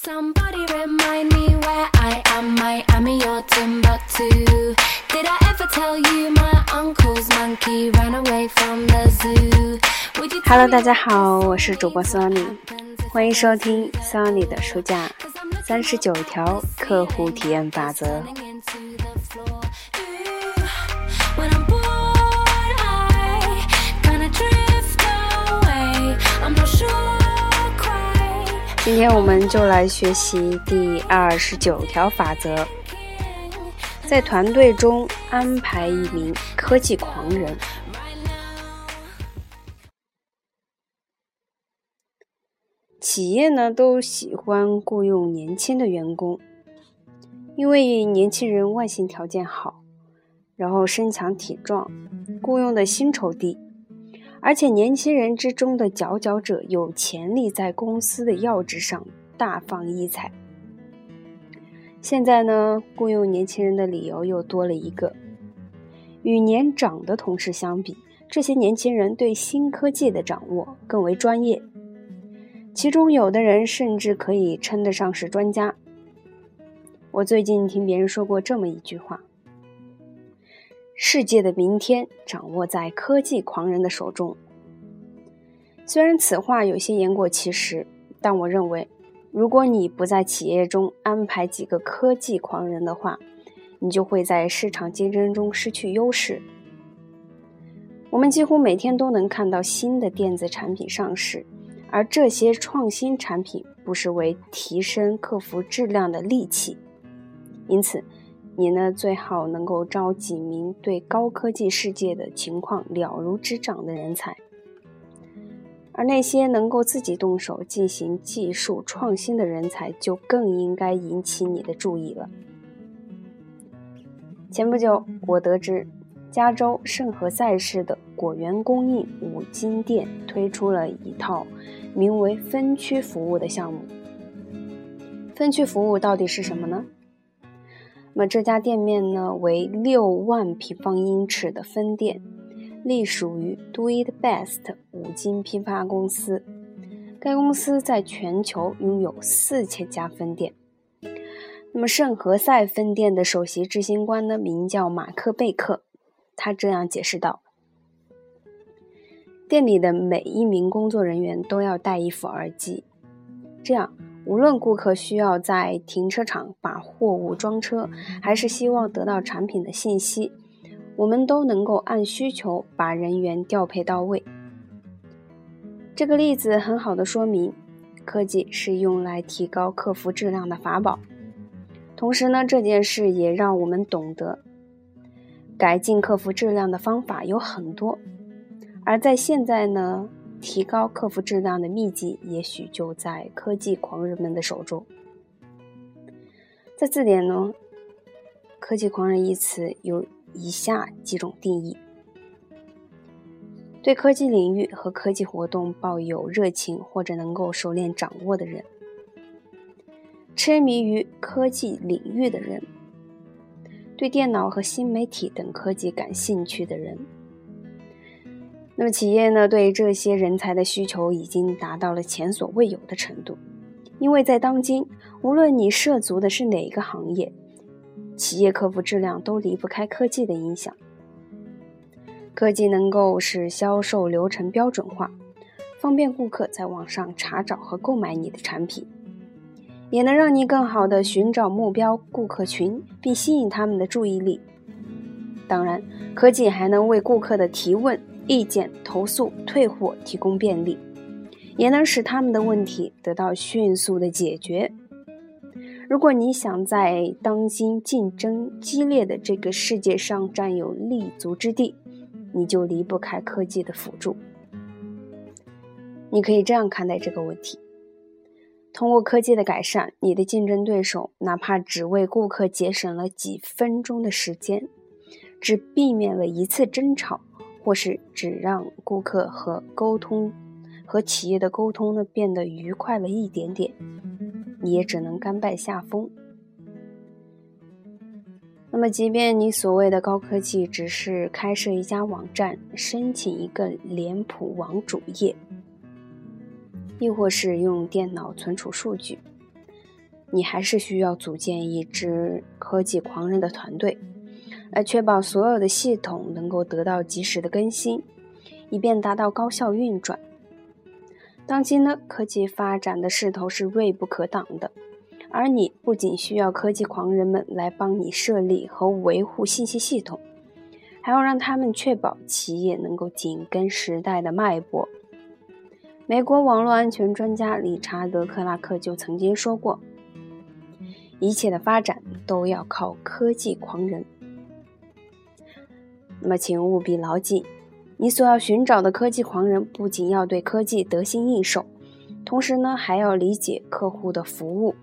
Somebody remind me where I am. Miami or Timbuktu. Did I ever tell you my uncle's monkey ran away from the zoo? Hello，大家好，我是主播 Sony，欢迎收听 Sony 的书架三十九条客户体验法则。今天我们就来学习第二十九条法则，在团队中安排一名科技狂人。企业呢都喜欢雇佣年轻的员工，因为年轻人外形条件好，然后身强体壮，雇佣的薪酬低，而且年轻人之中的佼佼者有潜力在公司的要职上大放异彩。现在呢，雇佣年轻人的理由又多了一个：与年长的同事相比，这些年轻人对新科技的掌握更为专业。其中有的人甚至可以称得上是专家。我最近听别人说过这么一句话：“世界的明天掌握在科技狂人的手中。”虽然此话有些言过其实，但我认为，如果你不在企业中安排几个科技狂人的话，你就会在市场竞争中失去优势。我们几乎每天都能看到新的电子产品上市。而这些创新产品不失为提升客服质量的利器，因此，你呢最好能够招几名对高科技世界的情况了如指掌的人才，而那些能够自己动手进行技术创新的人才，就更应该引起你的注意了。前不久，我得知加州圣何塞市的果园供应五金店推出了一套。名为分区服务的项目。分区服务到底是什么呢？那么这家店面呢为六万平方英尺的分店，隶属于 Do It Best 五金批发公司。该公司在全球拥有四千家分店。那么圣何塞分店的首席执行官呢名叫马克贝克，他这样解释道。店里的每一名工作人员都要戴一副耳机，这样无论顾客需要在停车场把货物装车，还是希望得到产品的信息，我们都能够按需求把人员调配到位。这个例子很好的说明，科技是用来提高客服质量的法宝。同时呢，这件事也让我们懂得，改进客服质量的方法有很多。而在现在呢，提高客服质量的秘籍也许就在科技狂人们的手中。在字典中，“科技狂人”一词有以下几种定义：对科技领域和科技活动抱有热情或者能够熟练掌握的人；痴迷于科技领域的人；对电脑和新媒体等科技感兴趣的人。那么企业呢，对这些人才的需求已经达到了前所未有的程度，因为在当今，无论你涉足的是哪一个行业，企业客服质量都离不开科技的影响。科技能够使销售流程标准化，方便顾客在网上查找和购买你的产品，也能让你更好的寻找目标顾客群，并吸引他们的注意力。当然，科技还能为顾客的提问。意见、投诉、退货提供便利，也能使他们的问题得到迅速的解决。如果你想在当今竞争激烈的这个世界上占有立足之地，你就离不开科技的辅助。你可以这样看待这个问题：通过科技的改善，你的竞争对手哪怕只为顾客节省了几分钟的时间，只避免了一次争吵。或是只让顾客和沟通和企业的沟通呢变得愉快了一点点，你也只能甘拜下风。那么，即便你所谓的高科技只是开设一家网站、申请一个脸谱网主页，亦或是用电脑存储数据，你还是需要组建一支科技狂人的团队，来确保所有的系统能够得到及时的更新，以便达到高效运转。当今呢，科技发展的势头是锐不可挡的。而你不仅需要科技狂人们来帮你设立和维护信息系统，还要让他们确保企业能够紧跟时代的脉搏。美国网络安全专家理查德·克拉克就曾经说过：“一切的发展都要靠科技狂人。”那么，请务必牢记，你所要寻找的科技狂人不仅要对科技得心应手，同时呢，还要理解客户的服务。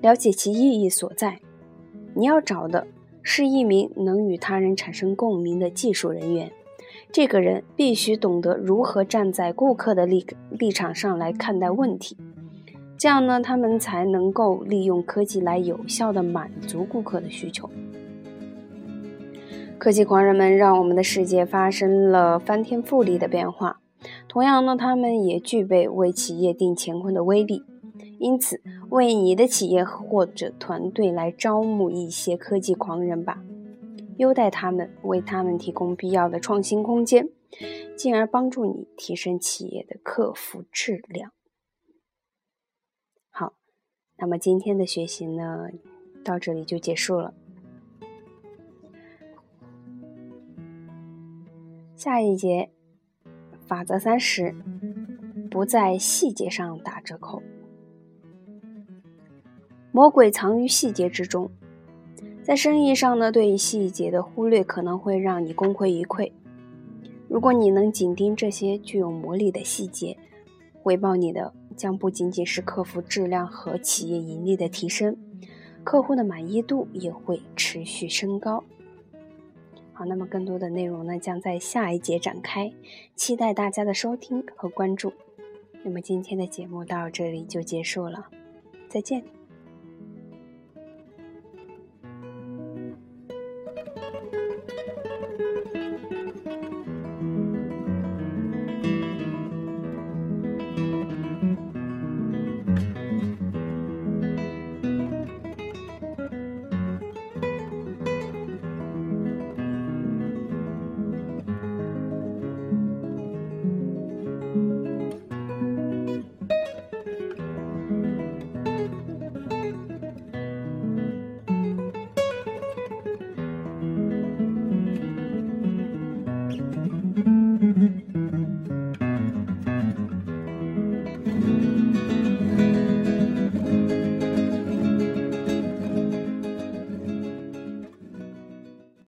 了解其意义所在，你要找的是一名能与他人产生共鸣的技术人员。这个人必须懂得如何站在顾客的立立场上来看待问题，这样呢，他们才能够利用科技来有效的满足顾客的需求。科技狂人们让我们的世界发生了翻天覆地的变化，同样呢，他们也具备为企业定乾坤的威力。因此，为你的企业或者团队来招募一些科技狂人吧，优待他们，为他们提供必要的创新空间，进而帮助你提升企业的客服质量。好，那么今天的学习呢，到这里就结束了。下一节，法则三十，不在细节上打折扣。魔鬼藏于细节之中，在生意上呢，对于细节的忽略可能会让你功亏一篑。如果你能紧盯这些具有魔力的细节，回报你的将不仅仅是客服质量和企业盈利的提升，客户的满意度也会持续升高。好，那么更多的内容呢，将在下一节展开，期待大家的收听和关注。那么今天的节目到这里就结束了，再见。